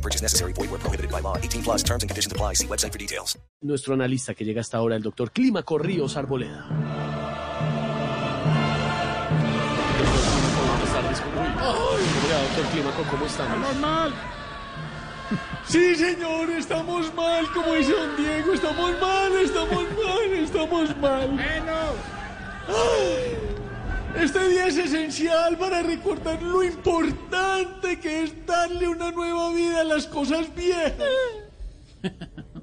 No purchase necessary. Void where prohibited by law. 18 plus terms and conditions apply. See website for details. Nuestro analista que llega hasta ahora, el doctor Clímaco Ríos Arboleda. Buenas tardes. ¿cómo- Ay, hola, doctor Clímaco, ¿cómo estamos? mal. Sí, señor, estamos mal, como dice don Diego, estamos mal, estamos mal, estamos mal. Ay, este día es esencial para recordar lo importante que es darle una nueva vida a las cosas viejas.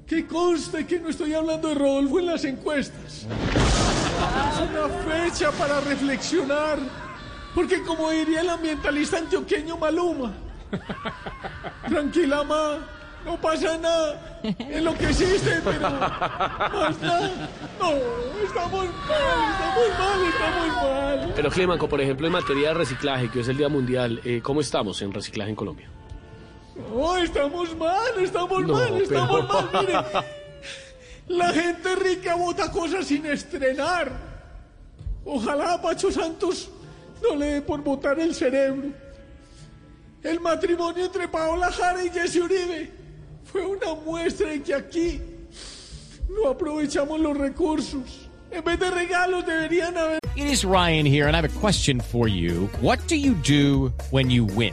Que conste que no estoy hablando de Rodolfo en las encuestas. Es una fecha para reflexionar. Porque como diría el ambientalista antioqueño Maluma, tranquila ma, no pasa nada. Enloqueciste, pero más nada. No, estamos mal, estamos mal, estamos mal. Pero Clímaco, por ejemplo, en materia de reciclaje, que hoy es el Día Mundial, eh, ¿cómo estamos en reciclaje en Colombia? No, estamos mal, estamos No, mal, estamos pero- mal. Mire, la gente rica vota cosas sin estrenar. Ojalá a Pacho Santos no le dé por votar el cerebro. El matrimonio entre Paola Jara y Jesse Uribe fue una muestra de que aquí no aprovechamos los recursos. En vez de regalos deberían haber It is Ryan here, and I have a question for you. What do you do when you win?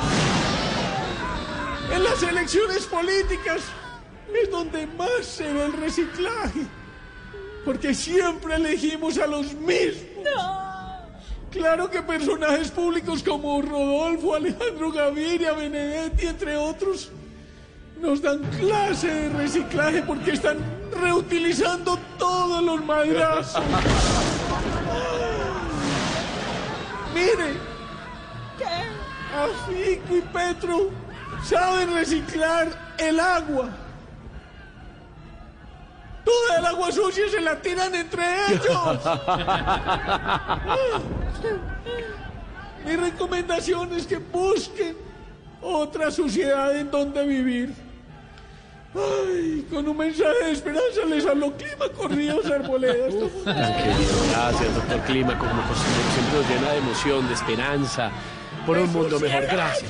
En las elecciones políticas es donde más se ve el reciclaje. Porque siempre elegimos a los mismos. Claro que personajes públicos como Rodolfo, Alejandro Gaviria, Benedetti, entre otros, nos dan clase de reciclaje porque están reutilizando todos los madrazos. Mire, a Fico y Petro saben reciclar el agua. Toda el agua sucia se la tiran entre ellos. Mi recomendación es que busquen otra sociedad en donde vivir. Ay, con un mensaje de esperanza les habló Clima Corridos Arboledas. Gracias, doctor Clímaco, como siempre nos llena de emoción, de esperanza, por un mundo mejor. Gracias.